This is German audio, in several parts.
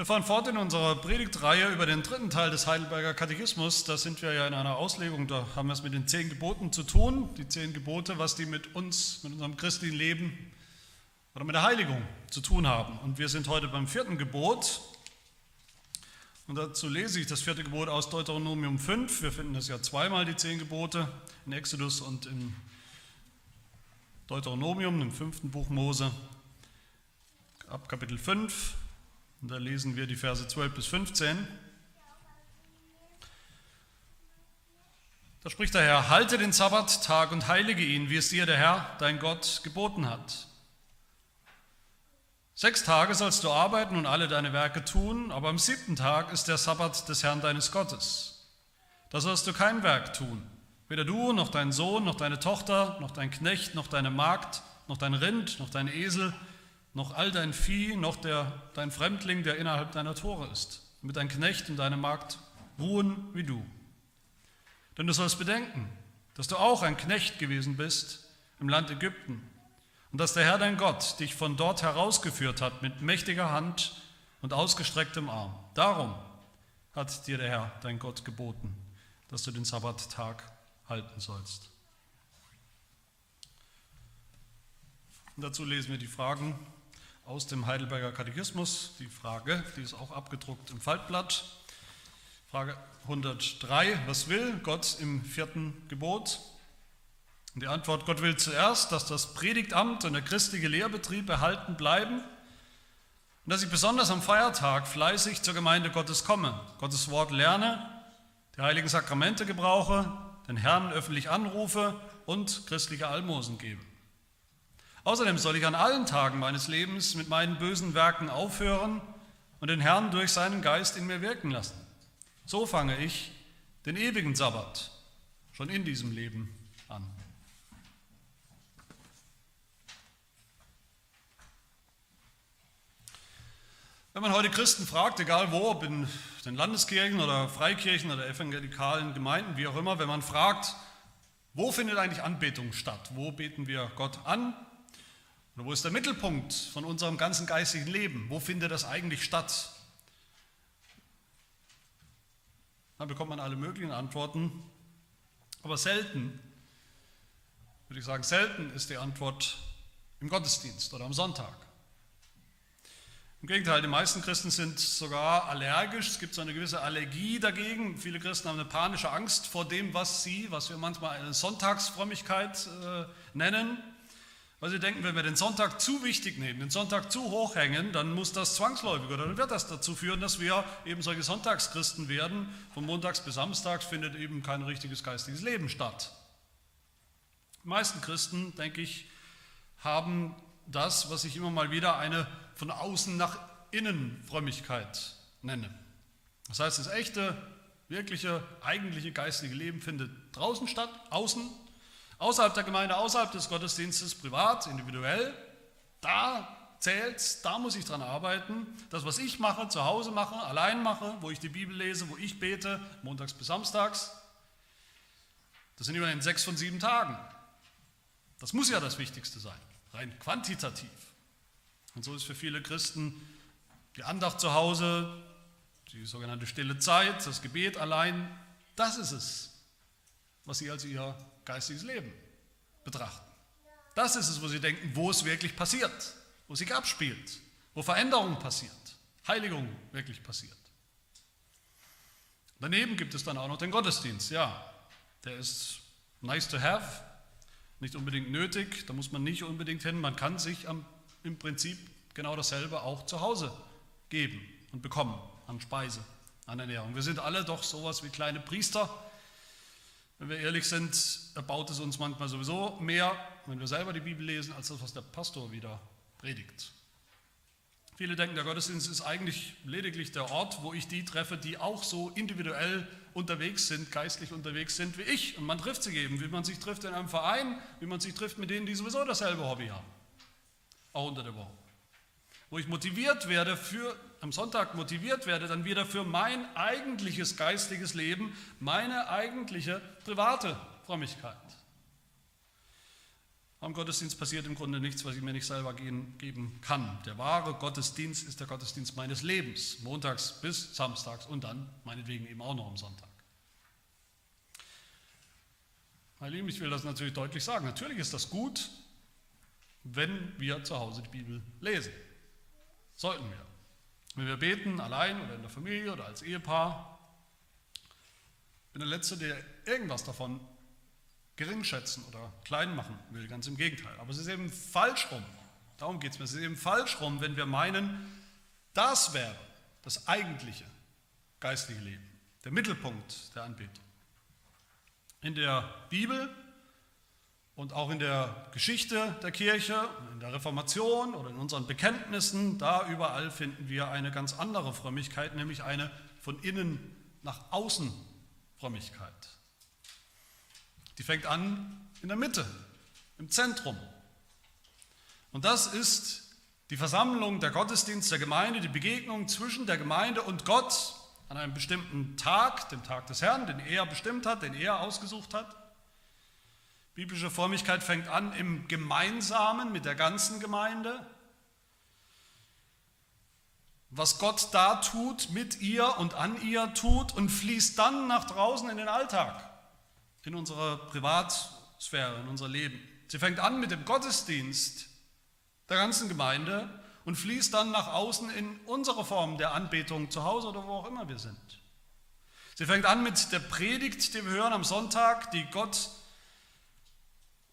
Wir fahren fort in unserer Predigtreihe über den dritten Teil des Heidelberger Katechismus. Da sind wir ja in einer Auslegung, da haben wir es mit den zehn Geboten zu tun. Die zehn Gebote, was die mit uns, mit unserem christlichen Leben oder mit der Heiligung zu tun haben. Und wir sind heute beim vierten Gebot. Und dazu lese ich das vierte Gebot aus Deuteronomium 5. Wir finden das ja zweimal, die zehn Gebote, in Exodus und in Deuteronomium, im fünften Buch Mose, ab Kapitel 5. Und da lesen wir die Verse 12 bis 15. Da spricht der Herr, halte den Sabbat, Tag und heilige ihn, wie es dir der Herr, dein Gott, geboten hat. Sechs Tage sollst du arbeiten und alle deine Werke tun, aber am siebten Tag ist der Sabbat des Herrn deines Gottes. Da sollst du kein Werk tun, weder du noch dein Sohn, noch deine Tochter, noch dein Knecht, noch deine Magd, noch dein Rind, noch dein Esel, noch all dein Vieh, noch der, dein Fremdling, der innerhalb deiner Tore ist, mit dein Knecht und deine Magd ruhen wie du. Denn du sollst bedenken, dass du auch ein Knecht gewesen bist im Land Ägypten und dass der Herr dein Gott dich von dort herausgeführt hat mit mächtiger Hand und ausgestrecktem Arm. Darum hat dir der Herr dein Gott geboten, dass du den Sabbattag halten sollst. Und dazu lesen wir die Fragen aus dem Heidelberger Katechismus, die Frage, die ist auch abgedruckt im Faltblatt. Frage 103, was will Gott im vierten Gebot? Und die Antwort, Gott will zuerst, dass das Predigtamt und der christliche Lehrbetrieb erhalten bleiben und dass ich besonders am Feiertag fleißig zur Gemeinde Gottes komme, Gottes Wort lerne, die heiligen Sakramente gebrauche, den Herrn öffentlich anrufe und christliche Almosen gebe. Außerdem soll ich an allen Tagen meines Lebens mit meinen bösen Werken aufhören und den Herrn durch seinen Geist in mir wirken lassen. So fange ich den ewigen Sabbat schon in diesem Leben an. Wenn man heute Christen fragt, egal wo, ob in den Landeskirchen oder Freikirchen oder evangelikalen Gemeinden, wie auch immer, wenn man fragt, wo findet eigentlich Anbetung statt? Wo beten wir Gott an? Oder wo ist der Mittelpunkt von unserem ganzen geistigen Leben? Wo findet das eigentlich statt? Dann bekommt man alle möglichen Antworten, aber selten, würde ich sagen, selten ist die Antwort im Gottesdienst oder am Sonntag. Im Gegenteil, die meisten Christen sind sogar allergisch. Es gibt so eine gewisse Allergie dagegen. Viele Christen haben eine panische Angst vor dem, was sie, was wir manchmal eine Sonntagsfrömmigkeit äh, nennen, weil sie denken, wenn wir den Sonntag zu wichtig nehmen, den Sonntag zu hoch hängen, dann muss das zwangsläufig oder dann wird das dazu führen, dass wir eben solche Sonntagschristen werden. Von montags bis samstags findet eben kein richtiges geistiges Leben statt. Die meisten Christen, denke ich, haben das, was ich immer mal wieder eine von außen nach innen Frömmigkeit nenne. Das heißt, das echte, wirkliche, eigentliche geistige Leben findet draußen statt, außen Außerhalb der Gemeinde, außerhalb des Gottesdienstes, privat, individuell, da zählt, da muss ich dran arbeiten. Das, was ich mache, zu Hause mache, allein mache, wo ich die Bibel lese, wo ich bete, montags bis samstags, das sind immerhin sechs von sieben Tagen. Das muss ja das Wichtigste sein, rein quantitativ. Und so ist für viele Christen die Andacht zu Hause, die sogenannte stille Zeit, das Gebet allein, das ist es, was sie als ihr geistiges Leben betrachten. Das ist es, wo sie denken, wo es wirklich passiert, wo sich abspielt, wo Veränderung passiert, Heiligung wirklich passiert. Daneben gibt es dann auch noch den Gottesdienst. Ja, der ist nice to have, nicht unbedingt nötig, da muss man nicht unbedingt hin. Man kann sich am, im Prinzip genau dasselbe auch zu Hause geben und bekommen an Speise, an Ernährung. Wir sind alle doch sowas wie kleine Priester wenn wir ehrlich sind, erbaut es uns manchmal sowieso mehr, wenn wir selber die Bibel lesen, als das, was der Pastor wieder predigt. Viele denken, der Gottesdienst ist eigentlich lediglich der Ort, wo ich die treffe, die auch so individuell unterwegs sind, geistlich unterwegs sind wie ich. Und man trifft sie eben, wie man sich trifft in einem Verein, wie man sich trifft mit denen, die sowieso dasselbe Hobby haben. Auch unter der Woche. Wo ich motiviert werde für am Sonntag motiviert werde, dann wieder für mein eigentliches geistiges Leben, meine eigentliche private Frömmigkeit. Am Gottesdienst passiert im Grunde nichts, was ich mir nicht selber geben kann. Der wahre Gottesdienst ist der Gottesdienst meines Lebens, montags bis samstags und dann meinetwegen eben auch noch am Sonntag. Meine Lieben, ich will das natürlich deutlich sagen. Natürlich ist das gut, wenn wir zu Hause die Bibel lesen. Sollten wir. Wenn wir beten, allein oder in der Familie oder als Ehepaar. Bin der Letzte, der irgendwas davon geringschätzen oder klein machen will, ganz im Gegenteil. Aber es ist eben falsch rum. Darum geht es mir. Es ist eben falsch rum, wenn wir meinen, das wäre das eigentliche geistliche Leben, der Mittelpunkt der Anbetung. In der Bibel und auch in der Geschichte der Kirche, in der Reformation oder in unseren Bekenntnissen, da überall finden wir eine ganz andere Frömmigkeit, nämlich eine von innen nach außen Frömmigkeit. Die fängt an in der Mitte, im Zentrum. Und das ist die Versammlung, der Gottesdienst der Gemeinde, die Begegnung zwischen der Gemeinde und Gott an einem bestimmten Tag, dem Tag des Herrn, den er bestimmt hat, den er ausgesucht hat. Biblische Frömmigkeit fängt an im Gemeinsamen mit der ganzen Gemeinde. Was Gott da tut, mit ihr und an ihr tut und fließt dann nach draußen in den Alltag in unserer Privatsphäre, in unser Leben. Sie fängt an mit dem Gottesdienst der ganzen Gemeinde und fließt dann nach außen in unsere Form der Anbetung zu Hause oder wo auch immer wir sind. Sie fängt an mit der Predigt, die wir hören am Sonntag, die Gott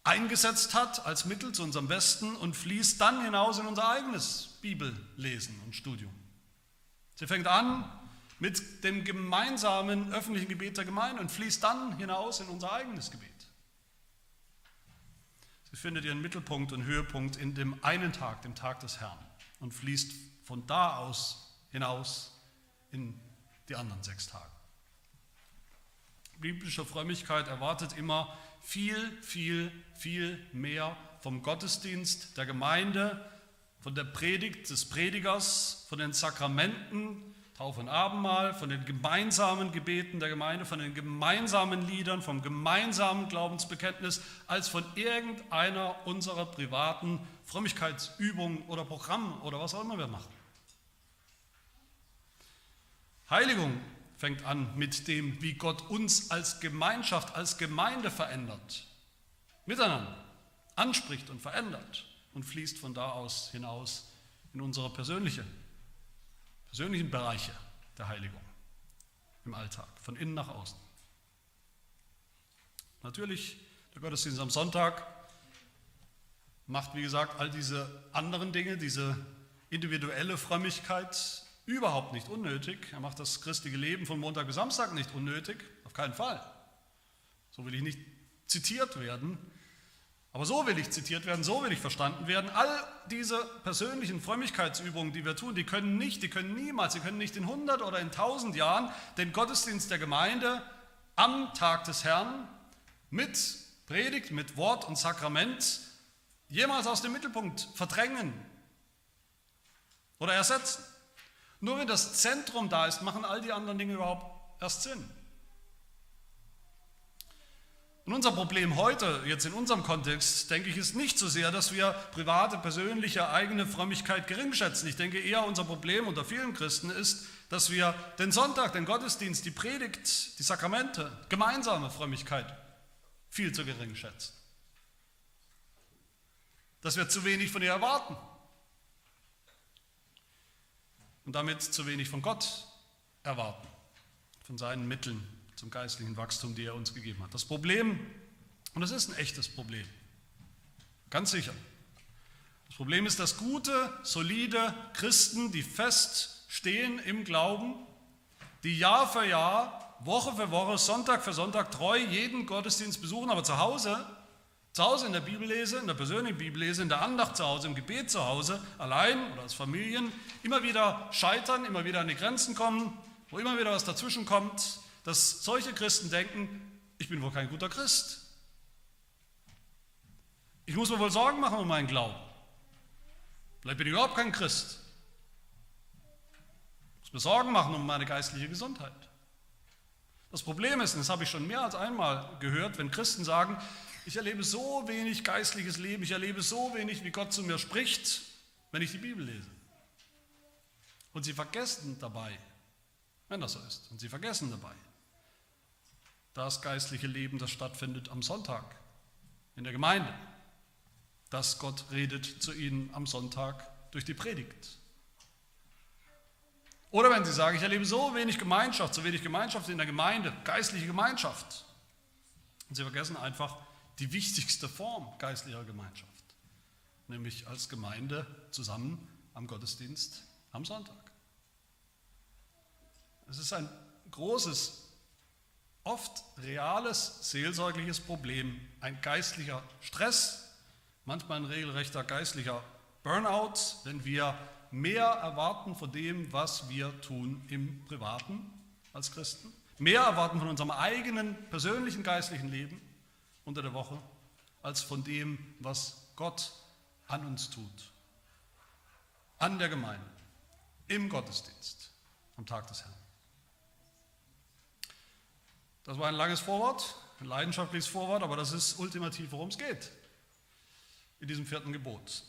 eingesetzt hat als Mittel zu unserem Besten und fließt dann hinaus in unser eigenes Bibellesen und Studium. Sie fängt an mit dem gemeinsamen öffentlichen Gebet der Gemeinde und fließt dann hinaus in unser eigenes Gebet. Sie findet ihren Mittelpunkt und Höhepunkt in dem einen Tag, dem Tag des Herrn, und fließt von da aus hinaus in die anderen sechs Tage. Biblische Frömmigkeit erwartet immer viel, viel, viel mehr vom Gottesdienst der Gemeinde, von der Predigt des Predigers, von den Sakramenten, Taufe und Abendmahl, von den gemeinsamen Gebeten der Gemeinde, von den gemeinsamen Liedern, vom gemeinsamen Glaubensbekenntnis, als von irgendeiner unserer privaten Frömmigkeitsübungen oder Programmen oder was auch immer wir machen. Heiligung fängt an mit dem, wie Gott uns als Gemeinschaft, als Gemeinde verändert, miteinander anspricht und verändert und fließt von da aus hinaus in unsere persönliche persönlichen Bereiche der Heiligung im Alltag, von innen nach außen. Natürlich, der Gottesdienst am Sonntag macht, wie gesagt, all diese anderen Dinge, diese individuelle Frömmigkeit überhaupt nicht unnötig. Er macht das christliche Leben von Montag bis Samstag nicht unnötig, auf keinen Fall. So will ich nicht zitiert werden. Aber so will ich zitiert werden, so will ich verstanden werden. All diese persönlichen Frömmigkeitsübungen, die wir tun, die können nicht, die können niemals, sie können nicht in 100 oder in 1000 Jahren den Gottesdienst der Gemeinde am Tag des Herrn mit Predigt, mit Wort und Sakrament jemals aus dem Mittelpunkt verdrängen oder ersetzen. Nur wenn das Zentrum da ist, machen all die anderen Dinge überhaupt erst Sinn. Und unser Problem heute, jetzt in unserem Kontext, denke ich, ist nicht so sehr, dass wir private, persönliche, eigene Frömmigkeit geringschätzen. Ich denke eher, unser Problem unter vielen Christen ist, dass wir den Sonntag, den Gottesdienst, die Predigt, die Sakramente, gemeinsame Frömmigkeit viel zu gering schätzen. Dass wir zu wenig von ihr erwarten. Und damit zu wenig von Gott erwarten, von seinen Mitteln zum geistlichen Wachstum, die er uns gegeben hat. Das Problem, und das ist ein echtes Problem, ganz sicher. Das Problem ist, dass gute, solide Christen, die fest stehen im Glauben, die Jahr für Jahr, Woche für Woche, Sonntag für Sonntag treu jeden Gottesdienst besuchen, aber zu Hause, zu Hause in der Bibellese, in der persönlichen Bibellese, in der Andacht zu Hause, im Gebet zu Hause, allein oder als Familien, immer wieder scheitern, immer wieder an die Grenzen kommen, wo immer wieder was dazwischen kommt, dass solche Christen denken, ich bin wohl kein guter Christ. Ich muss mir wohl Sorgen machen um meinen Glauben. Vielleicht bin ich überhaupt kein Christ. Ich muss mir Sorgen machen um meine geistliche Gesundheit. Das Problem ist, und das habe ich schon mehr als einmal gehört, wenn Christen sagen, ich erlebe so wenig geistliches Leben, ich erlebe so wenig, wie Gott zu mir spricht, wenn ich die Bibel lese. Und sie vergessen dabei, wenn das so ist, und sie vergessen dabei, das geistliche Leben, das stattfindet am Sonntag in der Gemeinde, dass Gott redet zu ihnen am Sonntag durch die Predigt. Oder wenn sie sagen, ich erlebe so wenig Gemeinschaft, so wenig Gemeinschaft in der Gemeinde, geistliche Gemeinschaft. Und sie vergessen einfach die wichtigste Form geistlicher Gemeinschaft, nämlich als Gemeinde zusammen am Gottesdienst am Sonntag. Es ist ein großes, oft reales seelsorgliches Problem, ein geistlicher Stress, manchmal ein regelrechter geistlicher Burnout, wenn wir mehr erwarten von dem, was wir tun im Privaten als Christen, mehr erwarten von unserem eigenen persönlichen geistlichen Leben unter der Woche, als von dem, was Gott an uns tut, an der Gemeinde, im Gottesdienst, am Tag des Herrn. Das war ein langes Vorwort, ein leidenschaftliches Vorwort, aber das ist ultimativ, worum es geht in diesem vierten Gebot.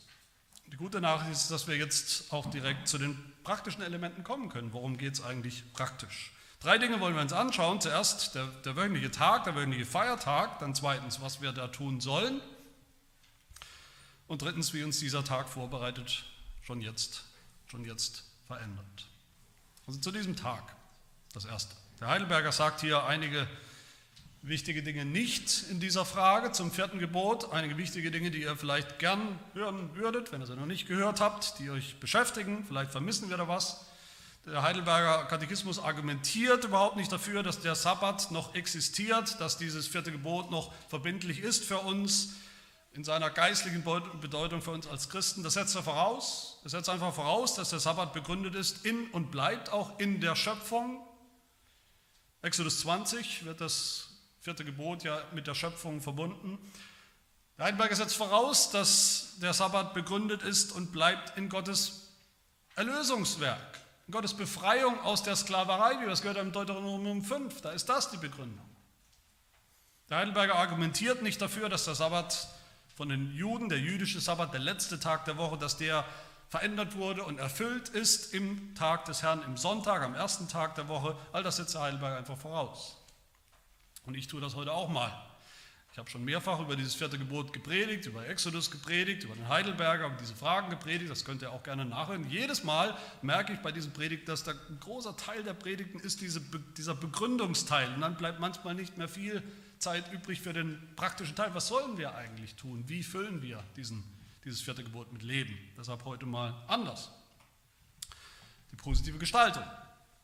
Die gute Nachricht ist, dass wir jetzt auch direkt zu den praktischen Elementen kommen können. Worum geht es eigentlich praktisch? Drei Dinge wollen wir uns anschauen. Zuerst der, der wöchentliche Tag, der wöchentliche Feiertag. Dann zweitens, was wir da tun sollen. Und drittens, wie uns dieser Tag vorbereitet schon jetzt, schon jetzt verändert. Also zu diesem Tag, das erste. Der Heidelberger sagt hier einige wichtige Dinge nicht in dieser Frage zum vierten Gebot. Einige wichtige Dinge, die ihr vielleicht gern hören würdet, wenn ihr sie noch nicht gehört habt, die euch beschäftigen. Vielleicht vermissen wir da was. Der Heidelberger Katechismus argumentiert überhaupt nicht dafür, dass der Sabbat noch existiert, dass dieses vierte Gebot noch verbindlich ist für uns in seiner geistlichen Bedeutung für uns als Christen. Das setzt er voraus. Das setzt einfach voraus, dass der Sabbat begründet ist in und bleibt auch in der Schöpfung. Exodus 20 wird das vierte Gebot ja mit der Schöpfung verbunden. Der Heidelberger setzt voraus, dass der Sabbat begründet ist und bleibt in Gottes Erlösungswerk, Gottes Befreiung aus der Sklaverei, wie wir es gehört haben im Deuteronomium 5. Da ist das die Begründung. Der Heidelberger argumentiert nicht dafür, dass der Sabbat von den Juden, der jüdische Sabbat, der letzte Tag der Woche, dass der verändert wurde und erfüllt ist im Tag des Herrn, im Sonntag, am ersten Tag der Woche. All das setzt der Heidelberger einfach voraus. Und ich tue das heute auch mal. Ich habe schon mehrfach über dieses vierte Gebot gepredigt, über Exodus gepredigt, über den Heidelberger, über diese Fragen gepredigt. Das könnt ihr auch gerne nachhören. Jedes Mal merke ich bei diesen Predigten, dass da ein großer Teil der Predigten ist diese, dieser Begründungsteil. Und dann bleibt manchmal nicht mehr viel Zeit übrig für den praktischen Teil. Was sollen wir eigentlich tun? Wie füllen wir diesen, dieses vierte Gebot mit Leben? Deshalb heute mal anders. Die positive Gestaltung.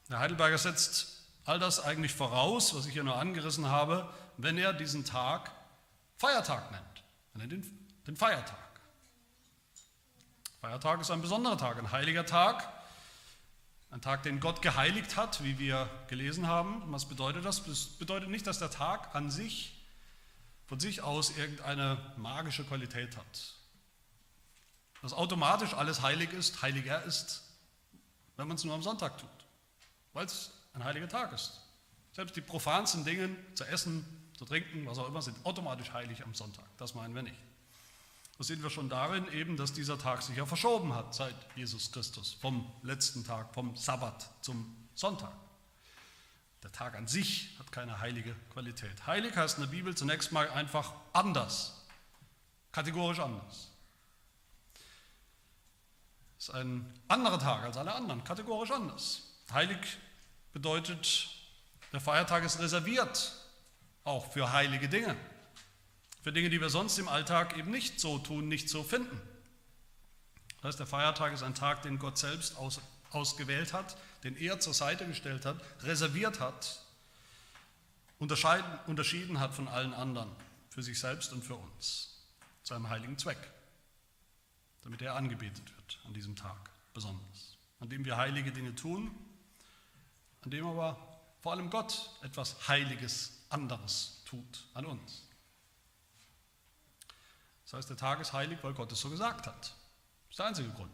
Der Heidelberger setzt all das eigentlich voraus, was ich hier nur angerissen habe, wenn er diesen Tag Feiertag nennt, er den, den Feiertag. Feiertag ist ein besonderer Tag, ein heiliger Tag, ein Tag, den Gott geheiligt hat, wie wir gelesen haben. Was bedeutet das? Das bedeutet nicht, dass der Tag an sich, von sich aus irgendeine magische Qualität hat. Dass automatisch alles heilig ist, heiliger ist, wenn man es nur am Sonntag tut, weil es ein heiliger Tag ist. Selbst die profansten Dinge, zu essen, zu trinken, was auch immer, sind automatisch heilig am Sonntag. Das meinen wir nicht. Das sehen wir schon darin eben, dass dieser Tag sich ja verschoben hat seit Jesus Christus, vom letzten Tag, vom Sabbat zum Sonntag. Der Tag an sich hat keine heilige Qualität. Heilig heißt in der Bibel zunächst mal einfach anders, kategorisch anders. Ist ein anderer Tag als alle anderen, kategorisch anders. Heilig bedeutet, der Feiertag ist reserviert, auch für heilige Dinge, für Dinge, die wir sonst im Alltag eben nicht so tun, nicht so finden. Das heißt, der Feiertag ist ein Tag, den Gott selbst aus, ausgewählt hat, den er zur Seite gestellt hat, reserviert hat, unterschieden hat von allen anderen, für sich selbst und für uns, zu einem heiligen Zweck, damit er angebetet wird an diesem Tag besonders, an dem wir heilige Dinge tun an dem aber vor allem Gott etwas Heiliges anderes tut an uns. Das heißt, der Tag ist heilig, weil Gott es so gesagt hat. Das ist der einzige Grund.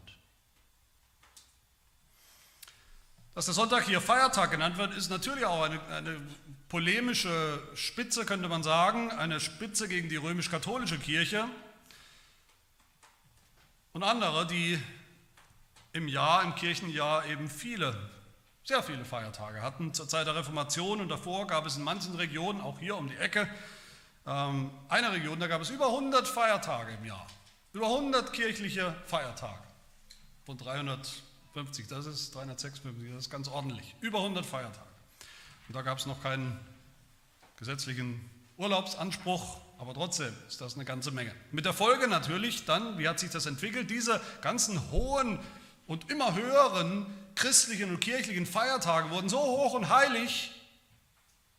Dass der Sonntag hier Feiertag genannt wird, ist natürlich auch eine, eine polemische Spitze, könnte man sagen, eine Spitze gegen die römisch-katholische Kirche und andere, die im Jahr, im Kirchenjahr eben viele, sehr viele Feiertage hatten. Zur Zeit der Reformation und davor gab es in manchen Regionen, auch hier um die Ecke, ähm, eine Region, da gab es über 100 Feiertage im Jahr. Über 100 kirchliche Feiertage von 300 50, das ist 356, das ist ganz ordentlich. Über 100 Feiertage. Und da gab es noch keinen gesetzlichen Urlaubsanspruch, aber trotzdem ist das eine ganze Menge. Mit der Folge natürlich dann, wie hat sich das entwickelt, diese ganzen hohen und immer höheren christlichen und kirchlichen Feiertage wurden so hoch und heilig,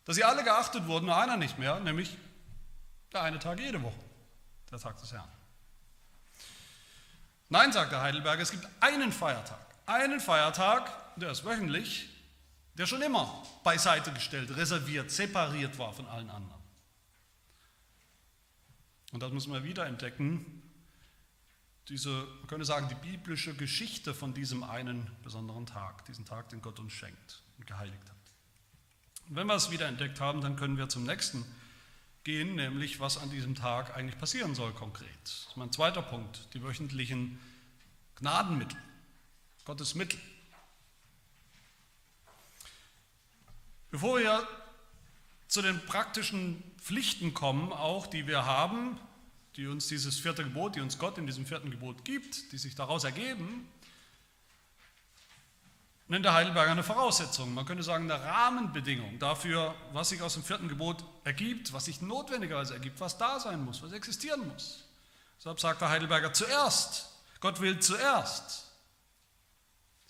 dass sie alle geachtet wurden, nur einer nicht mehr, nämlich der eine Tag jede Woche, der Tag des Herrn. Nein, sagt der Heidelberger, es gibt einen Feiertag, einen Feiertag, der ist wöchentlich, der schon immer beiseite gestellt, reserviert, separiert war von allen anderen. Und das müssen wir wieder entdecken, diese, man könnte sagen, die biblische Geschichte von diesem einen besonderen Tag, diesen Tag, den Gott uns schenkt und geheiligt hat. Und wenn wir es wieder entdeckt haben, dann können wir zum nächsten gehen, nämlich was an diesem Tag eigentlich passieren soll konkret. Das ist mein zweiter Punkt, die wöchentlichen Gnadenmittel. Gottes Mittel. Bevor wir zu den praktischen Pflichten kommen, auch die wir haben, die uns dieses vierte Gebot, die uns Gott in diesem vierten Gebot gibt, die sich daraus ergeben, nennt der Heidelberger eine Voraussetzung, man könnte sagen eine Rahmenbedingung dafür, was sich aus dem vierten Gebot ergibt, was sich notwendigerweise ergibt, was da sein muss, was existieren muss. Deshalb sagt der Heidelberger zuerst, Gott will zuerst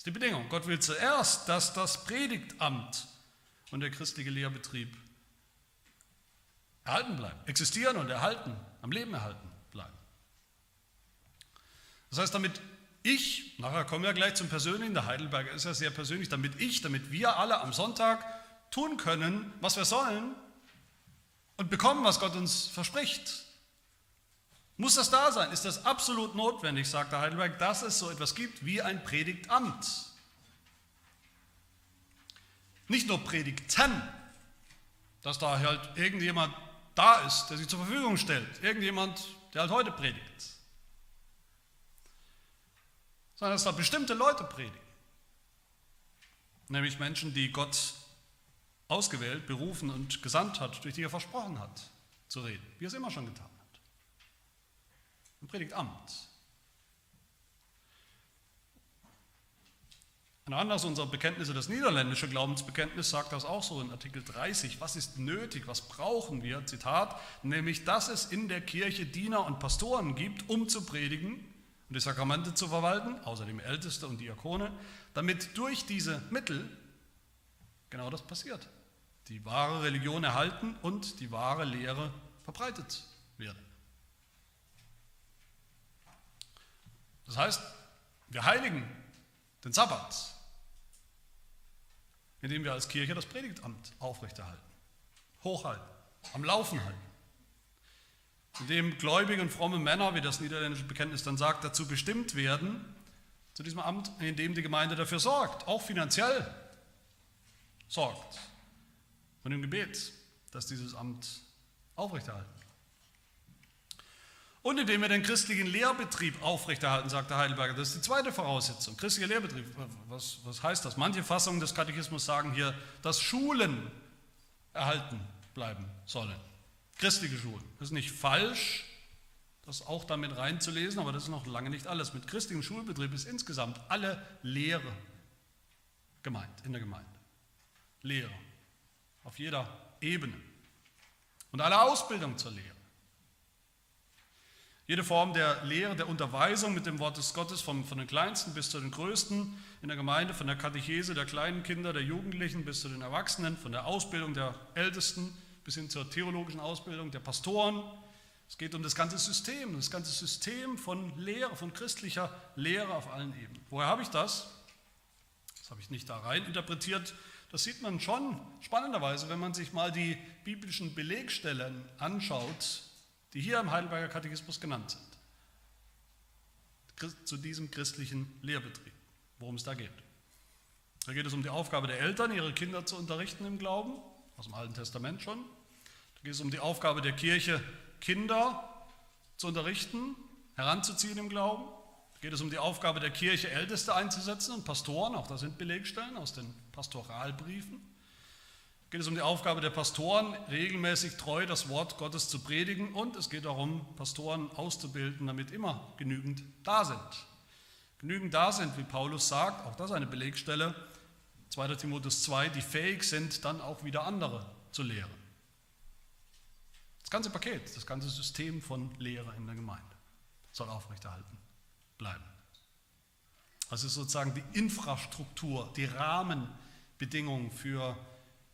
ist die Bedingung. Gott will zuerst, dass das Predigtamt und der christliche Lehrbetrieb erhalten bleiben, existieren und erhalten, am Leben erhalten bleiben. Das heißt, damit ich, nachher kommen wir gleich zum Persönlichen, der Heidelberger ist ja sehr persönlich, damit ich, damit wir alle am Sonntag tun können, was wir sollen und bekommen, was Gott uns verspricht, muss das da sein? Ist das absolut notwendig, sagt der Heidelberg, dass es so etwas gibt wie ein Predigtamt? Nicht nur Predigten, dass da halt irgendjemand da ist, der sich zur Verfügung stellt, irgendjemand, der halt heute predigt, sondern dass da bestimmte Leute predigen, nämlich Menschen, die Gott ausgewählt, berufen und gesandt hat, durch die er versprochen hat zu reden, wie er es immer schon getan hat. Ein Predigtamt. Ein anderes unserer Bekenntnisse, das niederländische Glaubensbekenntnis, sagt das auch so in Artikel 30. Was ist nötig? Was brauchen wir? Zitat, nämlich, dass es in der Kirche Diener und Pastoren gibt, um zu predigen und die Sakramente zu verwalten, außerdem Älteste und Diakone, damit durch diese Mittel genau das passiert. Die wahre Religion erhalten und die wahre Lehre verbreitet wird. Das heißt, wir heiligen den Sabbat, indem wir als Kirche das Predigtamt aufrechterhalten, hochhalten, am Laufen halten. Indem gläubige und fromme Männer, wie das niederländische Bekenntnis dann sagt, dazu bestimmt werden, zu diesem Amt, indem die Gemeinde dafür sorgt, auch finanziell sorgt, von dem Gebet, dass dieses Amt aufrechterhalten und indem wir den christlichen Lehrbetrieb aufrechterhalten, sagt der Heidelberger. Das ist die zweite Voraussetzung. Christlicher Lehrbetrieb, was, was heißt das? Manche Fassungen des Katechismus sagen hier, dass Schulen erhalten bleiben sollen. Christliche Schulen. Das ist nicht falsch, das auch damit reinzulesen, aber das ist noch lange nicht alles. Mit christlichem Schulbetrieb ist insgesamt alle Lehre gemeint in der Gemeinde. Lehre auf jeder Ebene. Und alle Ausbildung zur Lehre. Jede Form der Lehre, der Unterweisung mit dem Wort des Gottes, vom, von den Kleinsten bis zu den Größten in der Gemeinde, von der Katechese der kleinen Kinder, der Jugendlichen bis zu den Erwachsenen, von der Ausbildung der Ältesten bis hin zur theologischen Ausbildung der Pastoren. Es geht um das ganze System, das ganze System von Lehre, von christlicher Lehre auf allen Ebenen. Woher habe ich das? Das habe ich nicht da rein interpretiert. Das sieht man schon spannenderweise, wenn man sich mal die biblischen Belegstellen anschaut, die hier im Heidelberger Katechismus genannt sind. Zu diesem christlichen Lehrbetrieb, worum es da geht. Da geht es um die Aufgabe der Eltern, ihre Kinder zu unterrichten im Glauben, aus dem Alten Testament schon. Da geht es um die Aufgabe der Kirche, Kinder zu unterrichten, heranzuziehen im Glauben. Da geht es um die Aufgabe der Kirche, Älteste einzusetzen und Pastoren, auch das sind Belegstellen aus den Pastoralbriefen. Geht es um die Aufgabe der Pastoren, regelmäßig treu das Wort Gottes zu predigen und es geht darum, Pastoren auszubilden, damit immer genügend da sind. Genügend da sind, wie Paulus sagt, auch das eine Belegstelle, 2. Timotheus 2, die fähig sind, dann auch wieder andere zu lehren. Das ganze Paket, das ganze System von Lehre in der Gemeinde soll aufrechterhalten bleiben. Das ist sozusagen die Infrastruktur, die Rahmenbedingungen für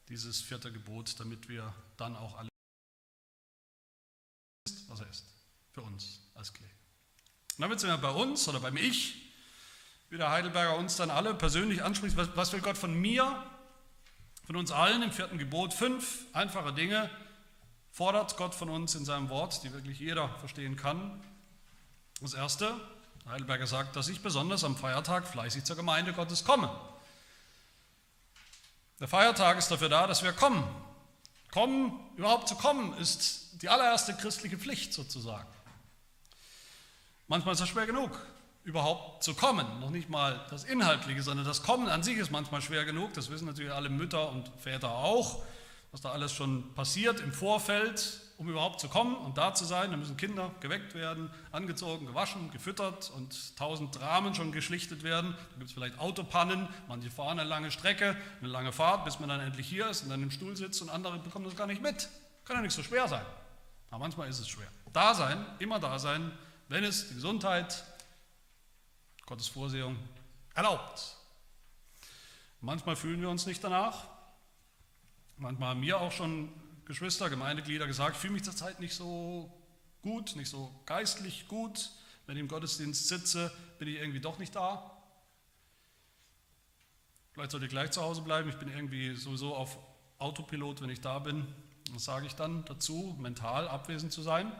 dieses vierte Gebot, damit wir dann auch alle was er ist für uns als Klee. Und damit sind wir bei uns oder beim Ich wie der Heidelberger uns dann alle persönlich anspricht, was, was will Gott von mir, von uns allen im vierten Gebot? Fünf einfache Dinge fordert Gott von uns in seinem Wort, die wirklich jeder verstehen kann. Das erste, Heidelberger sagt, dass ich besonders am Feiertag fleißig zur Gemeinde Gottes komme. Der Feiertag ist dafür da, dass wir kommen. Kommen, überhaupt zu kommen, ist die allererste christliche Pflicht sozusagen. Manchmal ist das schwer genug überhaupt zu kommen. Noch nicht mal das Inhaltliche, sondern das Kommen an sich ist manchmal schwer genug. Das wissen natürlich alle Mütter und Väter auch, was da alles schon passiert im Vorfeld, um überhaupt zu kommen und da zu sein. Da müssen Kinder geweckt werden, angezogen, gewaschen, gefüttert und tausend Dramen schon geschlichtet werden. Da gibt es vielleicht Autopannen, manche fahren eine lange Strecke, eine lange Fahrt, bis man dann endlich hier ist und dann im Stuhl sitzt und andere bekommen das gar nicht mit. Kann ja nicht so schwer sein. Aber manchmal ist es schwer. Da sein, immer da sein, wenn es die Gesundheit, Gottes Vorsehung erlaubt. Manchmal fühlen wir uns nicht danach. Manchmal haben mir auch schon Geschwister, Gemeindeglieder gesagt, ich fühle mich zurzeit nicht so gut, nicht so geistlich gut. Wenn ich im Gottesdienst sitze, bin ich irgendwie doch nicht da. Vielleicht sollte ich gleich zu Hause bleiben. Ich bin irgendwie sowieso auf Autopilot, wenn ich da bin. Was sage ich dann dazu? Mental abwesend zu sein,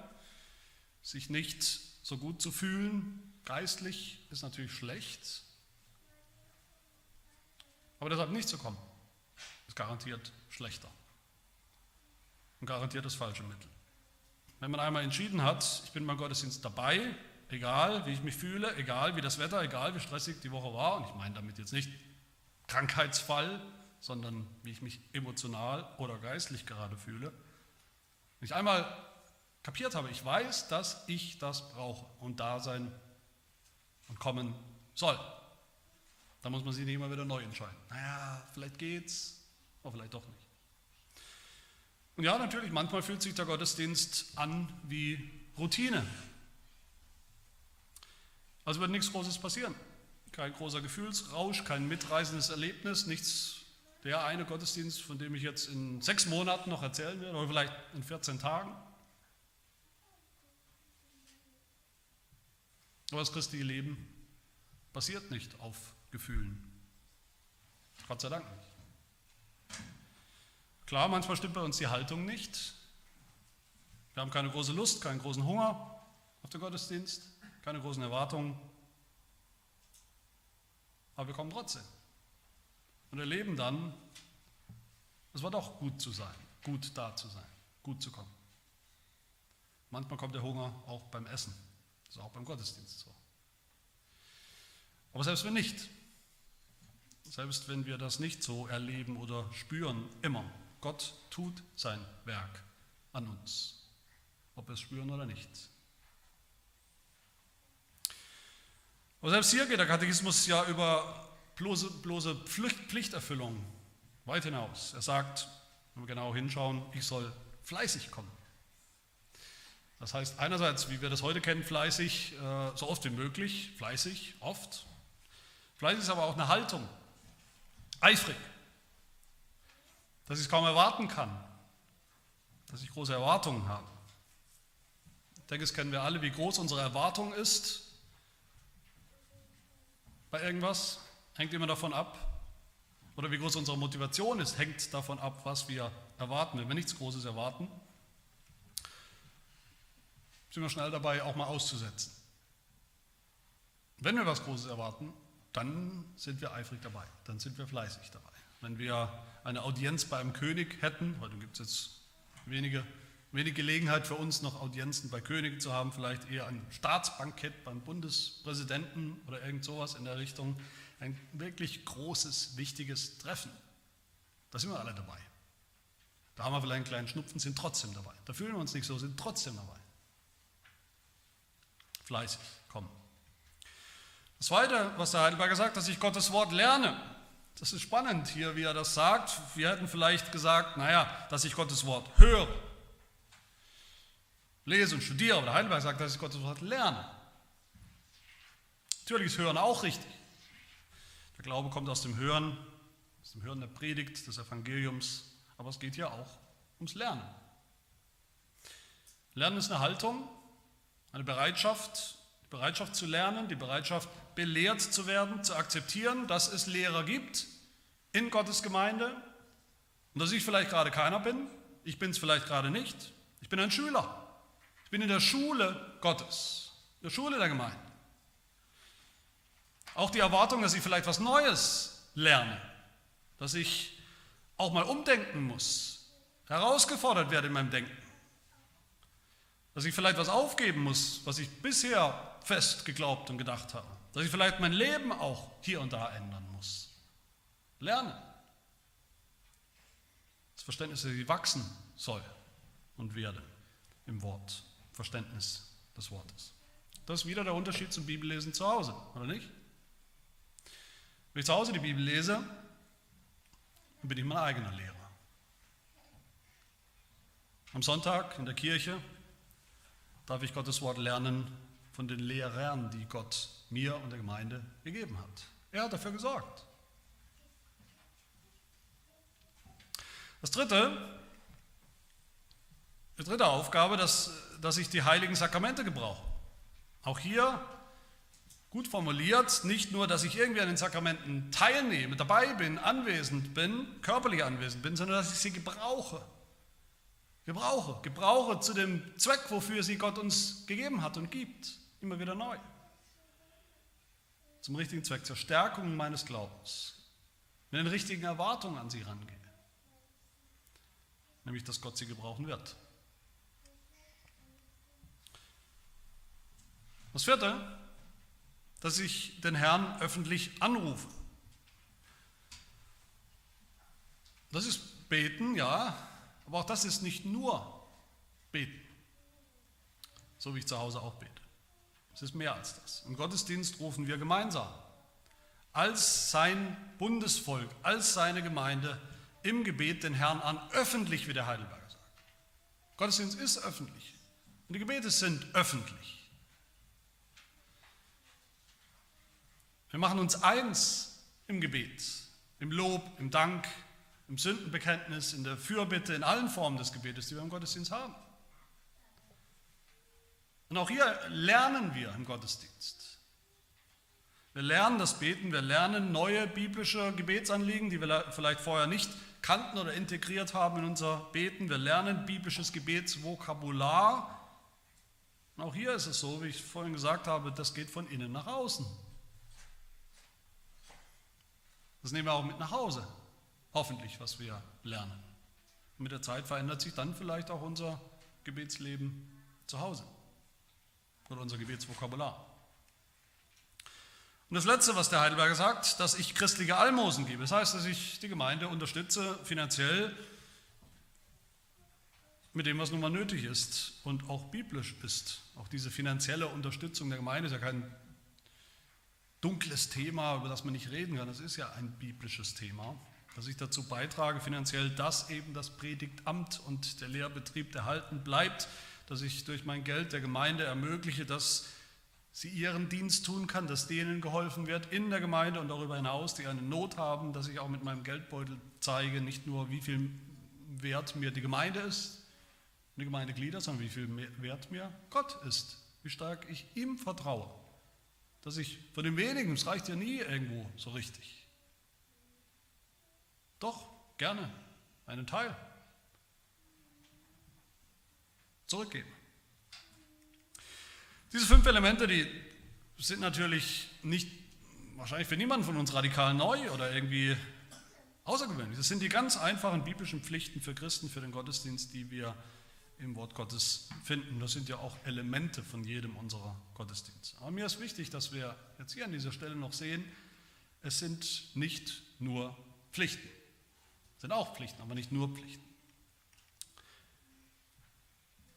sich nicht so gut zu fühlen, Geistlich ist natürlich schlecht, aber deshalb nicht zu kommen, ist garantiert schlechter und garantiert das falsche Mittel. Wenn man einmal entschieden hat, ich bin beim Gottesdienst dabei, egal wie ich mich fühle, egal wie das Wetter, egal wie stressig die Woche war, und ich meine damit jetzt nicht Krankheitsfall, sondern wie ich mich emotional oder geistlich gerade fühle, wenn ich einmal kapiert habe, ich weiß, dass ich das brauche und da sein und kommen soll. Da muss man sich nicht immer wieder neu entscheiden. Naja, vielleicht geht's, aber vielleicht doch nicht. Und ja, natürlich, manchmal fühlt sich der Gottesdienst an wie Routine. Also wird nichts Großes passieren. Kein großer Gefühlsrausch, kein mitreißendes Erlebnis, nichts der eine Gottesdienst, von dem ich jetzt in sechs Monaten noch erzählen werde, oder vielleicht in 14 Tagen. Aber das christliche Leben basiert nicht auf Gefühlen. Gott sei Dank nicht. Klar, manchmal stimmt bei uns die Haltung nicht. Wir haben keine große Lust, keinen großen Hunger auf den Gottesdienst, keine großen Erwartungen. Aber wir kommen trotzdem und erleben dann, es war doch gut zu sein, gut da zu sein, gut zu kommen. Manchmal kommt der Hunger auch beim Essen. Das ist auch beim Gottesdienst so. Aber selbst wenn nicht, selbst wenn wir das nicht so erleben oder spüren, immer, Gott tut sein Werk an uns, ob wir es spüren oder nicht. Aber selbst hier geht der Katechismus ja über bloße, bloße Pflichterfüllung weit hinaus. Er sagt, wenn wir genau hinschauen, ich soll fleißig kommen. Das heißt einerseits, wie wir das heute kennen, fleißig, äh, so oft wie möglich, fleißig, oft. Fleißig ist aber auch eine Haltung, eifrig, dass ich es kaum erwarten kann, dass ich große Erwartungen habe. Ich denke, es kennen wir alle, wie groß unsere Erwartung ist bei irgendwas, hängt immer davon ab. Oder wie groß unsere Motivation ist, hängt davon ab, was wir erwarten. Wenn wir nichts Großes erwarten, sind wir schnell dabei, auch mal auszusetzen. Wenn wir was Großes erwarten, dann sind wir eifrig dabei, dann sind wir fleißig dabei. Wenn wir eine Audienz bei einem König hätten, heute gibt es jetzt wenige, wenig Gelegenheit für uns noch Audienzen bei Königen zu haben, vielleicht eher ein Staatsbankett beim Bundespräsidenten oder irgend sowas in der Richtung, ein wirklich großes, wichtiges Treffen. Da sind wir alle dabei. Da haben wir vielleicht einen kleinen Schnupfen, sind trotzdem dabei. Da fühlen wir uns nicht so, sind trotzdem dabei. Fleißig, kommen. Das Zweite, was der Heidelberger sagt, dass ich Gottes Wort lerne. Das ist spannend hier, wie er das sagt. Wir hätten vielleicht gesagt, naja, dass ich Gottes Wort höre, lese und studiere. Aber der Heidelberger sagt, dass ich Gottes Wort lerne. Natürlich ist Hören auch richtig. Der Glaube kommt aus dem Hören, aus dem Hören der Predigt, des Evangeliums. Aber es geht hier auch ums Lernen. Lernen ist eine Haltung, eine Bereitschaft, die Bereitschaft zu lernen, die Bereitschaft, belehrt zu werden, zu akzeptieren, dass es Lehrer gibt in Gottes Gemeinde und dass ich vielleicht gerade keiner bin, ich bin es vielleicht gerade nicht, ich bin ein Schüler, ich bin in der Schule Gottes, in der Schule der Gemeinde. Auch die Erwartung, dass ich vielleicht was Neues lerne, dass ich auch mal umdenken muss, herausgefordert werde in meinem Denken, dass ich vielleicht was aufgeben muss, was ich bisher fest geglaubt und gedacht habe, dass ich vielleicht mein Leben auch hier und da ändern muss. Lernen. Das Verständnis, dass ich wachsen soll und werde im Wort, Verständnis des Wortes. Das ist wieder der Unterschied zum Bibellesen zu Hause, oder nicht? Wenn ich zu Hause die Bibel lese, dann bin ich mein eigener Lehrer. Am Sonntag in der Kirche darf ich Gottes Wort lernen von den Lehrern, die Gott mir und der Gemeinde gegeben hat. Er hat dafür gesorgt. Das dritte, die dritte Aufgabe, dass, dass ich die heiligen Sakramente gebrauche. Auch hier gut formuliert, nicht nur, dass ich irgendwie an den Sakramenten teilnehme, dabei bin, anwesend bin, körperlich anwesend bin, sondern dass ich sie gebrauche. Gebrauche, gebrauche zu dem Zweck, wofür sie Gott uns gegeben hat und gibt, immer wieder neu. Zum richtigen Zweck, zur Stärkung meines Glaubens, mit den richtigen Erwartungen an sie rangehe, nämlich dass Gott sie gebrauchen wird. Das vierte, dass ich den Herrn öffentlich anrufe. Das ist beten, ja, aber auch das ist nicht nur beten, so wie ich zu Hause auch bete. Es ist mehr als das. Im Gottesdienst rufen wir gemeinsam als sein Bundesvolk, als seine Gemeinde im Gebet den Herrn an, öffentlich, wie der Heidelberger sagt. Gottesdienst ist öffentlich und die Gebete sind öffentlich. Wir machen uns eins im Gebet, im Lob, im Dank, im Sündenbekenntnis, in der Fürbitte, in allen Formen des Gebetes, die wir im Gottesdienst haben. Und auch hier lernen wir im Gottesdienst. Wir lernen das Beten, wir lernen neue biblische Gebetsanliegen, die wir vielleicht vorher nicht kannten oder integriert haben in unser Beten. Wir lernen biblisches Gebetsvokabular. Und auch hier ist es so, wie ich vorhin gesagt habe, das geht von innen nach außen. Das nehmen wir auch mit nach Hause, hoffentlich, was wir lernen. Und mit der Zeit verändert sich dann vielleicht auch unser Gebetsleben zu Hause oder unser Gebetsvokabular. Und das Letzte, was der Heidelberger sagt, dass ich christliche Almosen gebe. Das heißt, dass ich die Gemeinde unterstütze finanziell mit dem, was nun mal nötig ist und auch biblisch ist. Auch diese finanzielle Unterstützung der Gemeinde ist ja kein dunkles Thema, über das man nicht reden kann. Das ist ja ein biblisches Thema, dass ich dazu beitrage finanziell, dass eben das Predigtamt und der Lehrbetrieb erhalten bleibt, dass ich durch mein Geld der Gemeinde ermögliche, dass sie ihren Dienst tun kann, dass denen geholfen wird in der Gemeinde und darüber hinaus, die eine Not haben, dass ich auch mit meinem Geldbeutel zeige, nicht nur wie viel wert mir die Gemeinde ist, die Gemeindeglieder, sondern wie viel wert mir Gott ist, wie stark ich ihm vertraue. Dass ich von den wenigen, es reicht ja nie irgendwo so richtig. Doch, gerne einen Teil zurückgeben. Diese fünf Elemente, die sind natürlich nicht wahrscheinlich für niemanden von uns radikal neu oder irgendwie außergewöhnlich. Das sind die ganz einfachen biblischen Pflichten für Christen, für den Gottesdienst, die wir im Wort Gottes finden. Das sind ja auch Elemente von jedem unserer Gottesdienste. Aber mir ist wichtig, dass wir jetzt hier an dieser Stelle noch sehen, es sind nicht nur Pflichten. Es sind auch Pflichten, aber nicht nur Pflichten.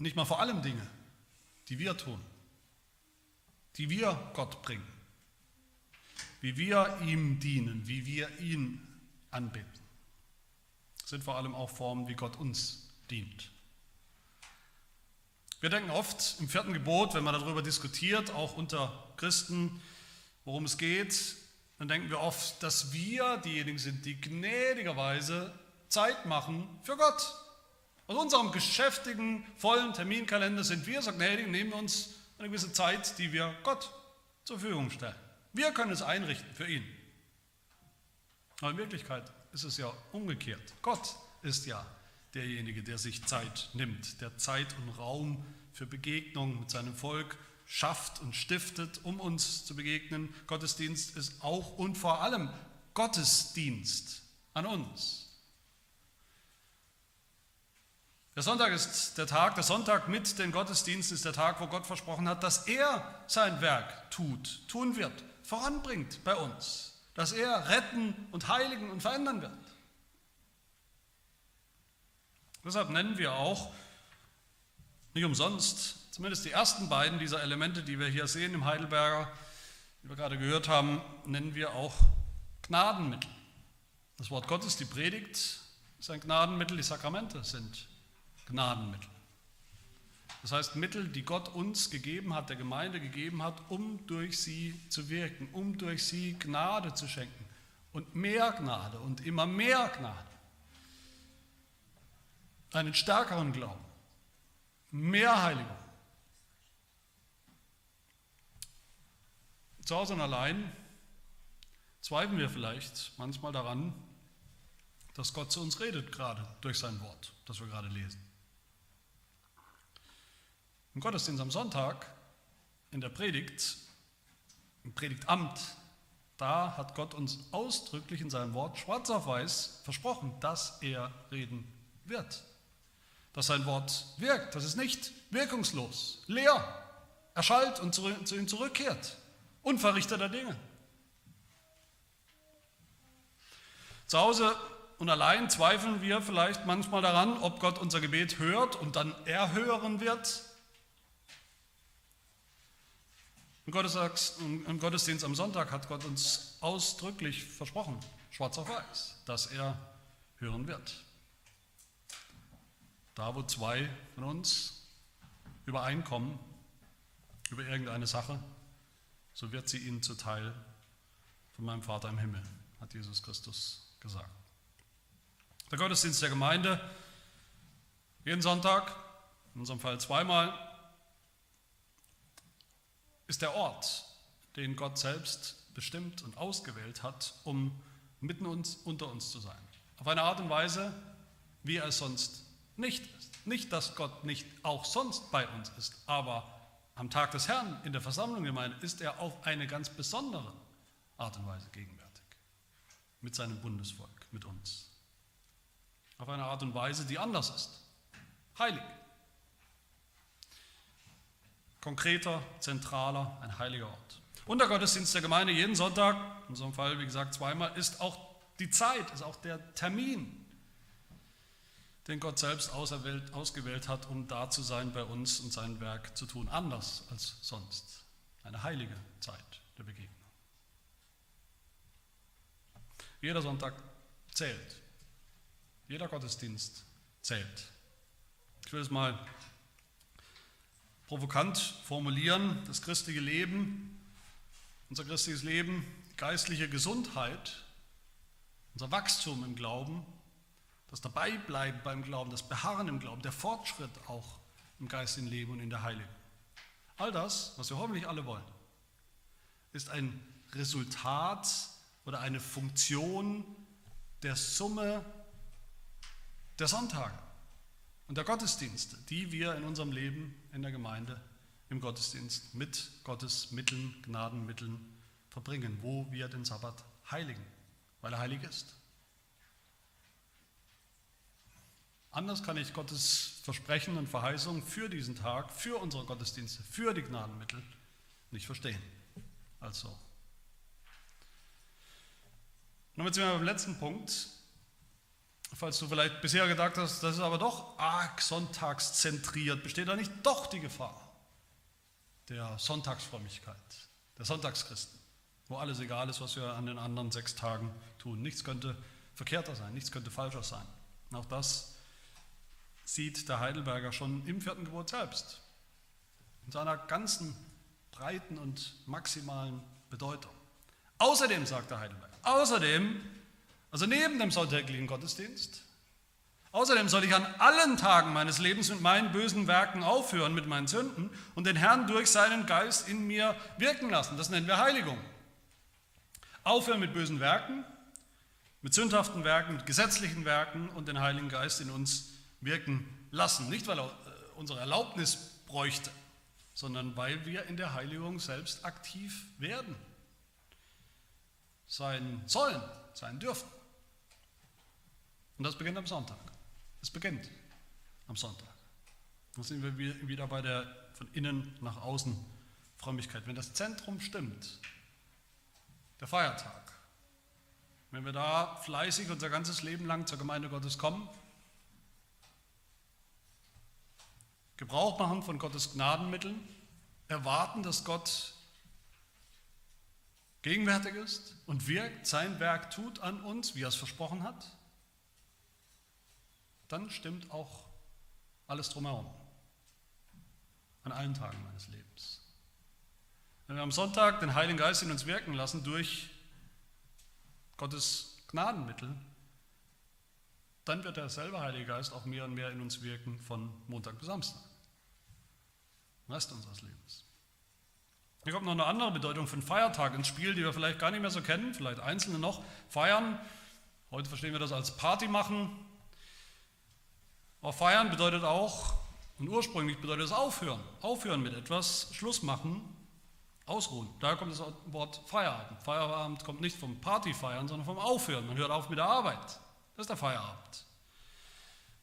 Nicht mal vor allem Dinge, die wir tun, die wir Gott bringen, wie wir ihm dienen, wie wir ihn anbeten. Sind vor allem auch Formen, wie Gott uns dient. Wir denken oft im vierten Gebot, wenn man darüber diskutiert, auch unter Christen, worum es geht, dann denken wir oft, dass wir diejenigen sind, die gnädigerweise Zeit machen für Gott. Aus unserem geschäftigen, vollen Terminkalender sind wir so gnädig, nehmen wir uns eine gewisse Zeit, die wir Gott zur Verfügung stellen. Wir können es einrichten für ihn. Aber in Wirklichkeit ist es ja umgekehrt. Gott ist ja derjenige, der sich Zeit nimmt, der Zeit und Raum für Begegnung mit seinem Volk schafft und stiftet, um uns zu begegnen. Gottesdienst ist auch und vor allem Gottesdienst an uns. Der Sonntag ist der Tag, der Sonntag mit den Gottesdiensten ist der Tag, wo Gott versprochen hat, dass er sein Werk tut, tun wird, voranbringt bei uns, dass er retten und heiligen und verändern wird. Deshalb nennen wir auch nicht umsonst Zumindest die ersten beiden dieser Elemente, die wir hier sehen im Heidelberger, die wir gerade gehört haben, nennen wir auch Gnadenmittel. Das Wort Gottes, die Predigt, ist ein Gnadenmittel, die Sakramente sind Gnadenmittel. Das heißt Mittel, die Gott uns gegeben hat, der Gemeinde gegeben hat, um durch sie zu wirken, um durch sie Gnade zu schenken. Und mehr Gnade und immer mehr Gnade. Einen stärkeren Glauben, mehr Heiligung, Zu Hause und allein zweifeln wir vielleicht manchmal daran, dass Gott zu uns redet, gerade durch sein Wort, das wir gerade lesen. Im Gottesdienst am Sonntag, in der Predigt, im Predigtamt, da hat Gott uns ausdrücklich in seinem Wort schwarz auf weiß versprochen, dass er reden wird. Dass sein Wort wirkt, dass es nicht wirkungslos, leer erschallt und zu ihm zurückkehrt. Unverrichteter Dinge. Zu Hause und allein zweifeln wir vielleicht manchmal daran, ob Gott unser Gebet hört und dann erhören wird. Im Gottesdienst am Sonntag hat Gott uns ausdrücklich versprochen, schwarz auf weiß, dass er hören wird. Da, wo zwei von uns übereinkommen über irgendeine Sache, so wird sie ihnen zuteil von meinem Vater im Himmel, hat Jesus Christus gesagt. Der Gottesdienst der Gemeinde, jeden Sonntag, in unserem Fall zweimal, ist der Ort, den Gott selbst bestimmt und ausgewählt hat, um mitten uns, unter uns zu sein. Auf eine Art und Weise, wie er es sonst nicht ist. Nicht, dass Gott nicht auch sonst bei uns ist, aber am Tag des Herrn in der Versammlung gemeint, ist er auf eine ganz besondere Art und Weise gegenwärtig. Mit seinem Bundesvolk, mit uns. Auf eine Art und Weise, die anders ist. Heilig. Konkreter, zentraler, ein heiliger Ort. Und der Gottesdienst der Gemeinde jeden Sonntag, in unserem Fall wie gesagt zweimal, ist auch die Zeit, ist auch der Termin, den Gott selbst ausgewählt hat, um da zu sein bei uns und sein Werk zu tun, anders als sonst. Eine heilige Zeit der Begegnung. Jeder Sonntag zählt. Jeder Gottesdienst zählt. Ich will es mal provokant formulieren. Das christliche Leben, unser christliches Leben, geistliche Gesundheit, unser Wachstum im Glauben das Dabeibleiben beim Glauben, das Beharren im Glauben, der Fortschritt auch im geistigen Leben und in der Heiligung. All das, was wir hoffentlich alle wollen, ist ein Resultat oder eine Funktion der Summe der Sonntage und der Gottesdienste, die wir in unserem Leben in der Gemeinde im Gottesdienst mit Gottes Mitteln, Gnadenmitteln verbringen, wo wir den Sabbat heiligen, weil er heilig ist. Anders kann ich Gottes Versprechen und Verheißung für diesen Tag, für unsere Gottesdienste, für die Gnadenmittel nicht verstehen. Also. Jetzt sind wir beim letzten Punkt. Falls du vielleicht bisher gedacht hast, das ist aber doch arg sonntagszentriert, besteht da nicht doch die Gefahr der Sonntagsfrömmigkeit, der Sonntagschristen, wo alles egal ist, was wir an den anderen sechs Tagen tun. Nichts könnte verkehrter sein, nichts könnte falscher sein. Und auch das sieht der Heidelberger schon im vierten Gebot selbst, in seiner ganzen breiten und maximalen Bedeutung. Außerdem, sagt der Heidelberger, außerdem, also neben dem sonntäglichen Gottesdienst, außerdem soll ich an allen Tagen meines Lebens mit meinen bösen Werken aufhören, mit meinen Sünden und den Herrn durch seinen Geist in mir wirken lassen. Das nennen wir Heiligung. Aufhören mit bösen Werken, mit sündhaften Werken, mit gesetzlichen Werken und den Heiligen Geist in uns wirken lassen. Nicht, weil er äh, unsere Erlaubnis bräuchte, sondern weil wir in der Heiligung selbst aktiv werden. Sein sollen, sein dürfen. Und das beginnt am Sonntag. Es beginnt am Sonntag. Dann sind wir wieder bei der von innen nach außen Frömmigkeit. Wenn das Zentrum stimmt, der Feiertag, wenn wir da fleißig unser ganzes Leben lang zur Gemeinde Gottes kommen, Gebrauch machen von Gottes Gnadenmitteln, erwarten, dass Gott gegenwärtig ist und wirkt, sein Werk tut an uns, wie er es versprochen hat, dann stimmt auch alles drumherum. An allen Tagen meines Lebens. Wenn wir am Sonntag den Heiligen Geist in uns wirken lassen durch Gottes Gnadenmittel, dann wird derselbe Heilige Geist auch mehr und mehr in uns wirken von Montag bis Samstag. Rest unseres Lebens. Hier kommt noch eine andere Bedeutung von Feiertag ins Spiel, die wir vielleicht gar nicht mehr so kennen, vielleicht einzelne noch. Feiern, heute verstehen wir das als Party machen. Aber feiern bedeutet auch, und ursprünglich bedeutet es aufhören. Aufhören mit etwas, Schluss machen, ausruhen. Daher kommt das Wort Feierabend. Feierabend kommt nicht vom Partyfeiern, sondern vom Aufhören. Man hört auf mit der Arbeit. Das ist der Feierabend.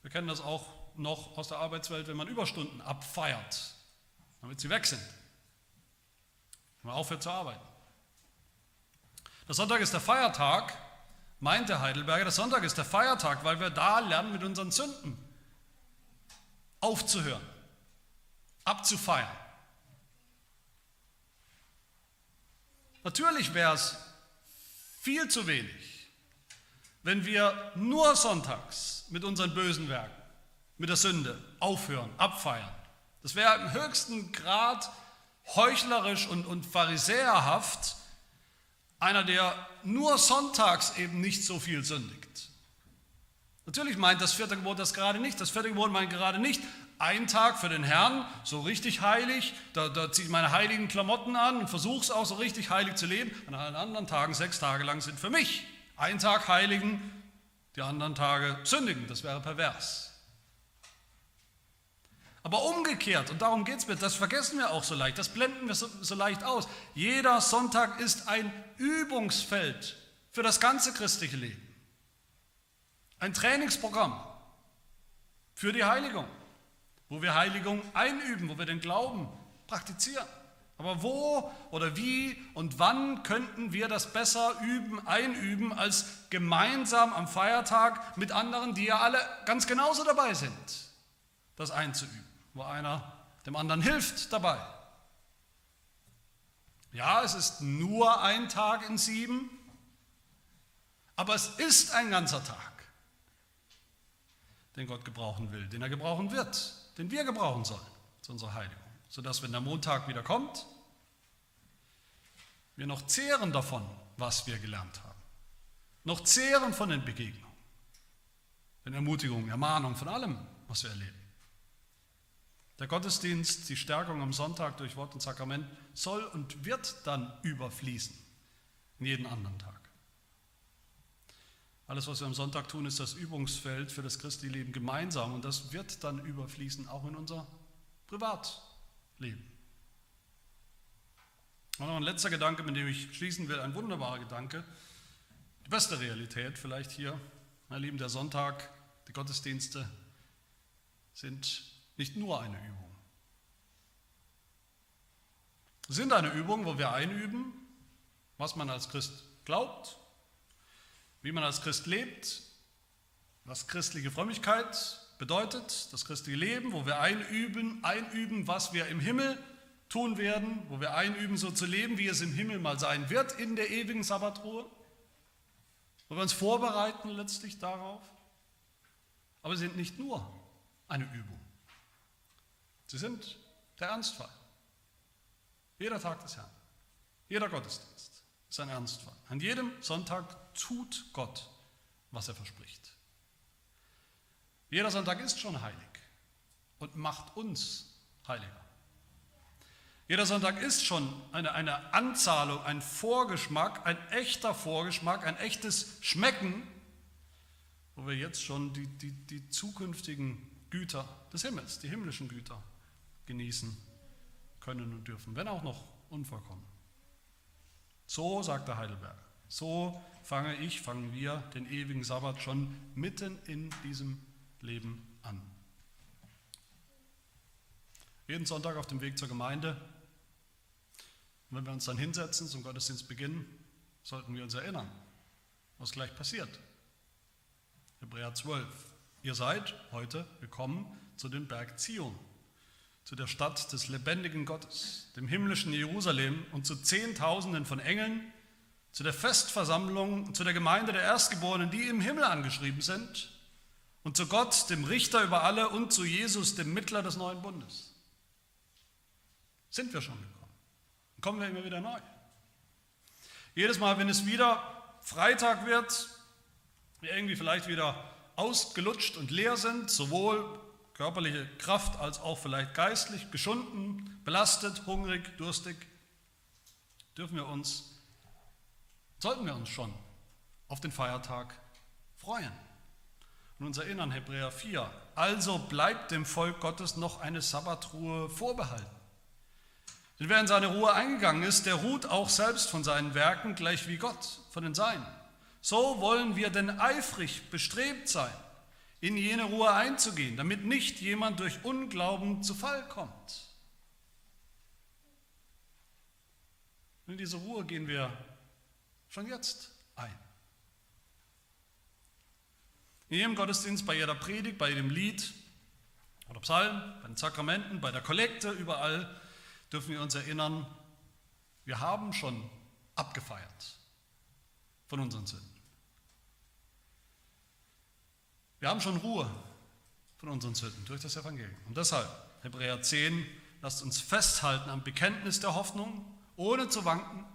Wir kennen das auch noch aus der Arbeitswelt, wenn man Überstunden abfeiert damit sie weg sind. Wenn man aufhört zu arbeiten. Der Sonntag ist der Feiertag, meint der Heidelberger. Der Sonntag ist der Feiertag, weil wir da lernen, mit unseren Sünden aufzuhören, abzufeiern. Natürlich wäre es viel zu wenig, wenn wir nur sonntags mit unseren bösen Werken, mit der Sünde aufhören, abfeiern. Das wäre im höchsten Grad heuchlerisch und, und pharisäerhaft, einer, der nur sonntags eben nicht so viel sündigt. Natürlich meint das vierte Gebot das gerade nicht. Das vierte Gebot meint gerade nicht, ein Tag für den Herrn, so richtig heilig, da, da ziehe ich meine heiligen Klamotten an und versuche es auch so richtig heilig zu leben. An allen anderen Tagen, sechs Tage lang, sind für mich. Ein Tag heiligen, die anderen Tage sündigen. Das wäre pervers. Aber umgekehrt, und darum geht es mir, das vergessen wir auch so leicht, das blenden wir so, so leicht aus. Jeder Sonntag ist ein Übungsfeld für das ganze christliche Leben. Ein Trainingsprogramm für die Heiligung, wo wir Heiligung einüben, wo wir den Glauben praktizieren. Aber wo oder wie und wann könnten wir das besser üben, einüben, als gemeinsam am Feiertag mit anderen, die ja alle ganz genauso dabei sind, das einzuüben? wo einer dem anderen hilft dabei. Ja, es ist nur ein Tag in sieben, aber es ist ein ganzer Tag, den Gott gebrauchen will, den er gebrauchen wird, den wir gebrauchen sollen zu unserer Heiligung, sodass, wenn der Montag wieder kommt, wir noch zehren davon, was wir gelernt haben, noch zehren von den Begegnungen, den Ermutigungen, Ermahnungen, von allem, was wir erleben. Der Gottesdienst, die Stärkung am Sonntag durch Wort und Sakrament soll und wird dann überfließen in jeden anderen Tag. Alles, was wir am Sonntag tun, ist das Übungsfeld für das christliche Leben gemeinsam und das wird dann überfließen auch in unser Privatleben. Und noch ein letzter Gedanke, mit dem ich schließen will, ein wunderbarer Gedanke. Die beste Realität vielleicht hier. Meine Lieben, der Sonntag, die Gottesdienste sind nicht nur eine Übung. Sie sind eine Übung, wo wir einüben, was man als Christ glaubt, wie man als Christ lebt, was christliche Frömmigkeit bedeutet, das christliche Leben, wo wir einüben, einüben, was wir im Himmel tun werden, wo wir einüben, so zu leben, wie es im Himmel mal sein wird in der ewigen Sabbatruhe, wo wir uns vorbereiten letztlich darauf. Aber sie sind nicht nur eine Übung. Sie sind der Ernstfall. Jeder Tag des Herrn, jeder Gottesdienst ist ein Ernstfall. An jedem Sonntag tut Gott, was er verspricht. Jeder Sonntag ist schon heilig und macht uns heiliger. Jeder Sonntag ist schon eine, eine Anzahlung, ein Vorgeschmack, ein echter Vorgeschmack, ein echtes Schmecken, wo wir jetzt schon die, die, die zukünftigen Güter des Himmels, die himmlischen Güter genießen können und dürfen, wenn auch noch unvollkommen. So sagt der Heidelberg. So fange ich, fangen wir den ewigen Sabbat schon mitten in diesem Leben an. Jeden Sonntag auf dem Weg zur Gemeinde. Und wenn wir uns dann hinsetzen zum Gottesdienstbeginn, sollten wir uns erinnern, was gleich passiert. Hebräer 12. Ihr seid heute gekommen zu dem Berg Zion, zu der Stadt des lebendigen Gottes, dem himmlischen Jerusalem und zu Zehntausenden von Engeln, zu der Festversammlung, zu der Gemeinde der Erstgeborenen, die im Himmel angeschrieben sind, und zu Gott, dem Richter über alle, und zu Jesus, dem Mittler des neuen Bundes. Sind wir schon gekommen. Dann kommen wir immer wieder neu. Jedes Mal, wenn es wieder Freitag wird, wir irgendwie vielleicht wieder ausgelutscht und leer sind, sowohl körperliche Kraft als auch vielleicht geistlich, geschunden, belastet, hungrig, durstig, dürfen wir uns, sollten wir uns schon auf den Feiertag freuen und uns erinnern, Hebräer 4. Also bleibt dem Volk Gottes noch eine Sabbatruhe vorbehalten. Denn wer in seine Ruhe eingegangen ist, der ruht auch selbst von seinen Werken, gleich wie Gott von den Seinen. So wollen wir denn eifrig bestrebt sein, in jene Ruhe einzugehen, damit nicht jemand durch Unglauben zu Fall kommt. In diese Ruhe gehen wir schon jetzt ein. In jedem Gottesdienst, bei jeder Predigt, bei jedem Lied oder Psalm, bei den Sakramenten, bei der Kollekte, überall dürfen wir uns erinnern, wir haben schon abgefeiert von unseren Sünden. Wir haben schon Ruhe von unseren Sünden durch das Evangelium. Und deshalb, Hebräer 10, lasst uns festhalten am Bekenntnis der Hoffnung, ohne zu wanken.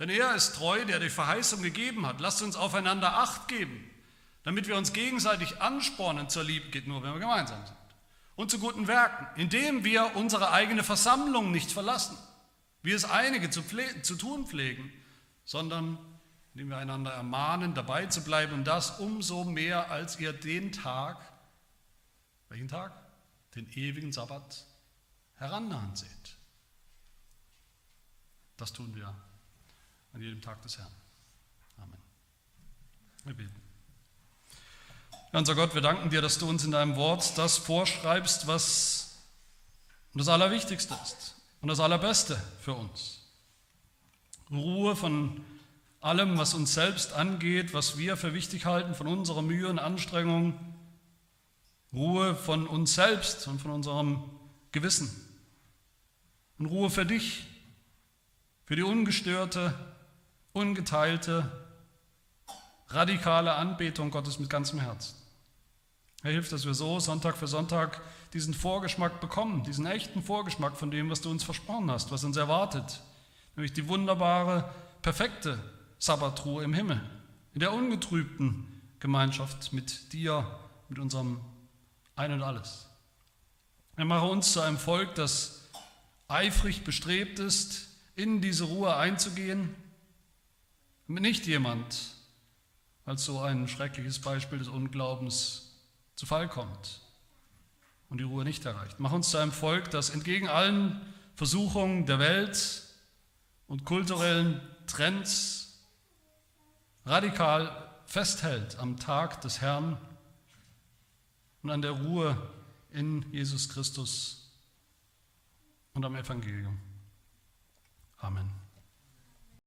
Denn er ist treu, der die Verheißung gegeben hat. Lasst uns aufeinander Acht geben damit wir uns gegenseitig anspornen zur Liebe, geht nur, wenn wir gemeinsam sind. Und zu guten Werken, indem wir unsere eigene Versammlung nicht verlassen, wie es einige zu, zu tun pflegen, sondern indem wir einander ermahnen, dabei zu bleiben und das umso mehr, als ihr den Tag, welchen Tag? Den ewigen Sabbat herannahen seht. Das tun wir an jedem Tag des Herrn. Amen. Wir beten. Unser Gott, wir danken dir, dass du uns in deinem Wort das vorschreibst, was das Allerwichtigste ist und das Allerbeste für uns. Ruhe von allem, was uns selbst angeht, was wir für wichtig halten, von unserer Mühe und Anstrengung. Ruhe von uns selbst und von unserem Gewissen. Und Ruhe für dich, für die ungestörte, ungeteilte, radikale Anbetung Gottes mit ganzem Herzen. Er hilft, dass wir so Sonntag für Sonntag diesen Vorgeschmack bekommen, diesen echten Vorgeschmack von dem, was du uns versprochen hast, was uns erwartet, nämlich die wunderbare, perfekte Sabbatruhe im Himmel, in der ungetrübten Gemeinschaft mit dir, mit unserem Ein und Alles. Er mache uns zu einem Volk, das eifrig bestrebt ist, in diese Ruhe einzugehen, nicht jemand als so ein schreckliches Beispiel des Unglaubens zu Fall kommt und die Ruhe nicht erreicht. Mach uns zu einem Volk, das entgegen allen Versuchungen der Welt und kulturellen Trends radikal festhält am Tag des Herrn und an der Ruhe in Jesus Christus und am Evangelium. Amen.